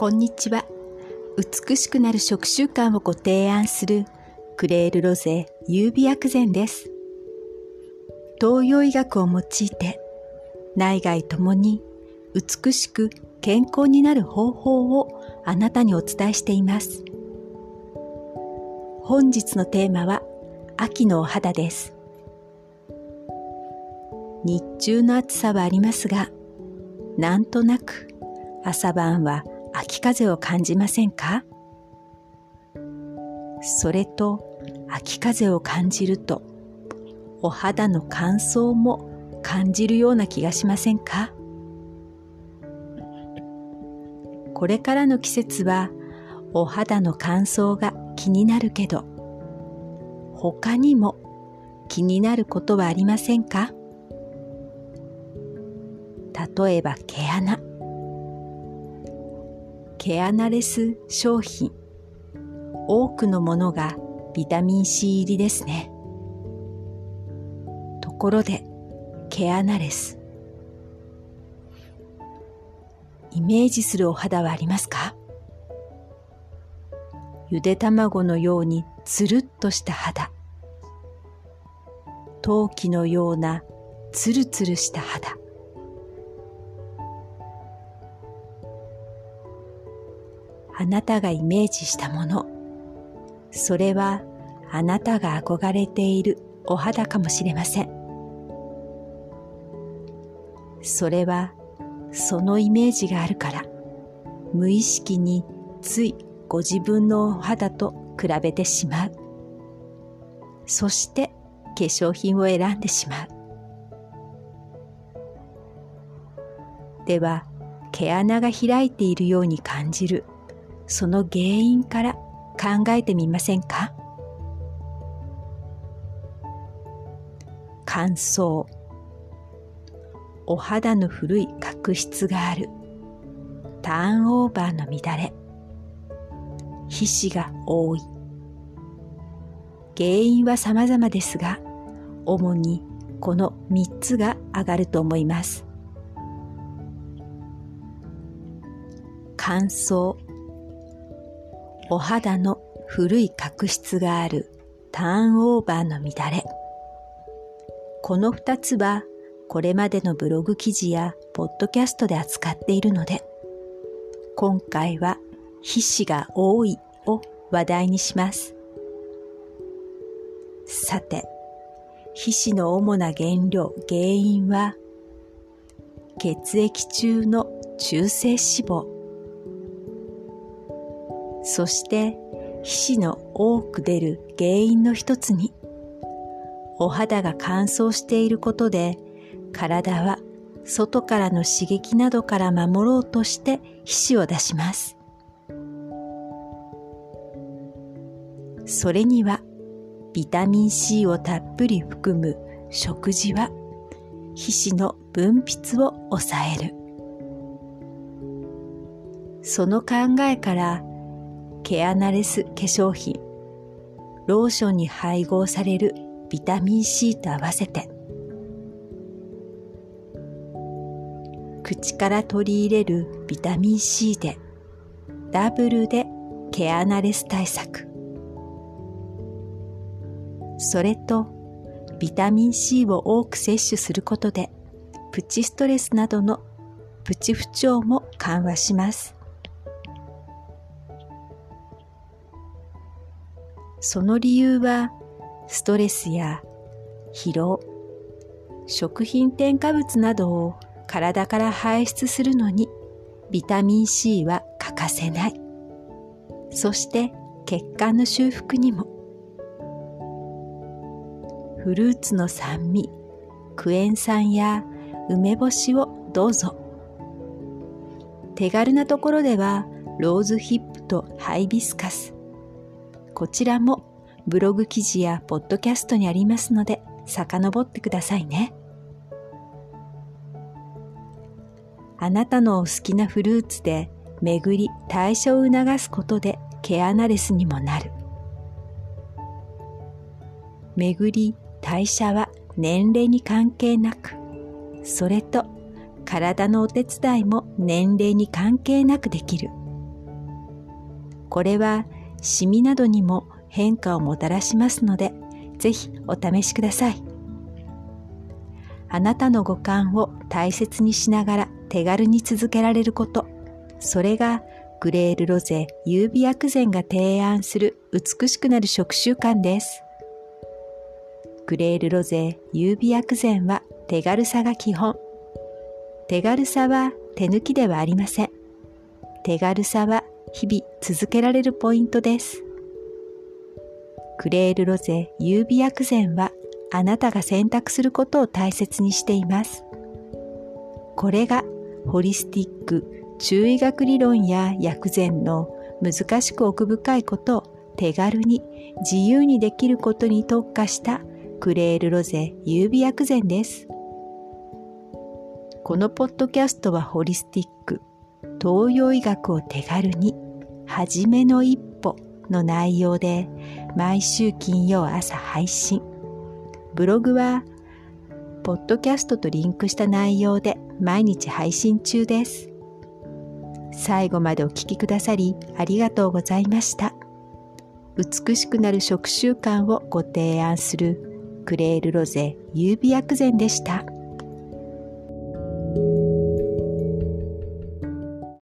こんにちは。美しくなる食習慣をご提案するクレールロゼ優美薬膳です。東洋医学を用いて内外ともに美しく健康になる方法をあなたにお伝えしています。本日のテーマは秋のお肌です。日中の暑さはありますが、なんとなく朝晩は秋風を感じませんか？それと秋風を感じるとお肌の乾燥も感じるような気がしませんか？これからの季節はお肌の乾燥が気になるけど他にも気になることはありませんか？例えば毛穴。毛穴レス商品。多くのものがビタミン C 入りですね。ところで毛穴レス。イメージするお肌はありますか？ゆで卵のようにつるっとした肌。陶器のようなつるつるした肌。あなたがイメージしたもの、それはあなたが憧れているお肌かもしれません。それはそのイメージがあるから、無意識についご自分のお肌と比べてしまう。そして化粧品を選んでしまう。では、毛穴が開いているように感じるその原因から考えてみませんか？乾燥お肌の古い角質がある。ターンオーバーの乱れ。皮脂が多い。原因は様々ですが主にこの3つが上がると思います。乾燥お肌の古い角質があるターンオーバーの乱れ。この二つはこれまでのブログ記事やポッドキャストで扱っているので、今回は皮脂が多いを話題にします。さて、皮脂の主な原料、原因は、血液中の中性脂肪、そして皮脂の多く出る原因の一つに、お肌が乾燥していることで、体は外からの刺激などから守ろうとして皮脂を出します。それにはビタミン C をたっぷり含む食事は皮脂の分泌を抑える。その考えから毛穴レス化粧品、ローションに配合されるビタミン C と合わせて、口から取り入れるビタミン C でダブルで毛穴レス対策。それとビタミン C を多く摂取することでプチストレスなどのプチ不調も緩和します。その理由はストレスや疲労、食品添加物などを体から排出するのにビタミン C は欠かせない。そして血管の修復にも。フルーツの酸味、クエン酸や梅干しをどうぞ。手軽なところではローズヒップとハイビスカス、こちらもブログ記事やポッドキャストにありますので遡ってくださいね。あなたのお好きなフルーツで巡り代謝を促すことで毛穴レスにもなる。巡り代謝は年齢に関係なく、それと体のお手伝いも年齢に関係なくできる。これはシミなどにも変化をもたらしますので、ぜひお試しください。あなたの五感を大切にしながら手軽に続けられること、それがグレールロゼ優美薬膳が提案する美しくなる食習慣です。グレールロゼ優美薬膳は手軽さが基本。手軽さは手抜きではありません。手軽さは日々続けられるポイントです。クレールロゼ優美薬膳はあなたが選択することを大切にしています。これがホリスティック中医学理論や薬膳の難しく奥深いことを手軽に自由にできることに特化したクレールロゼ優美薬膳です。このポッドキャストはホリスティック東洋医学を手軽に初めの一歩の内容で毎週金曜朝配信。ブログはポッドキャストとリンクした内容で毎日配信中です。最後までお聴きくださりありがとうございました。美しくなる食習慣をご提案するクレールロゼ優美薬膳でした。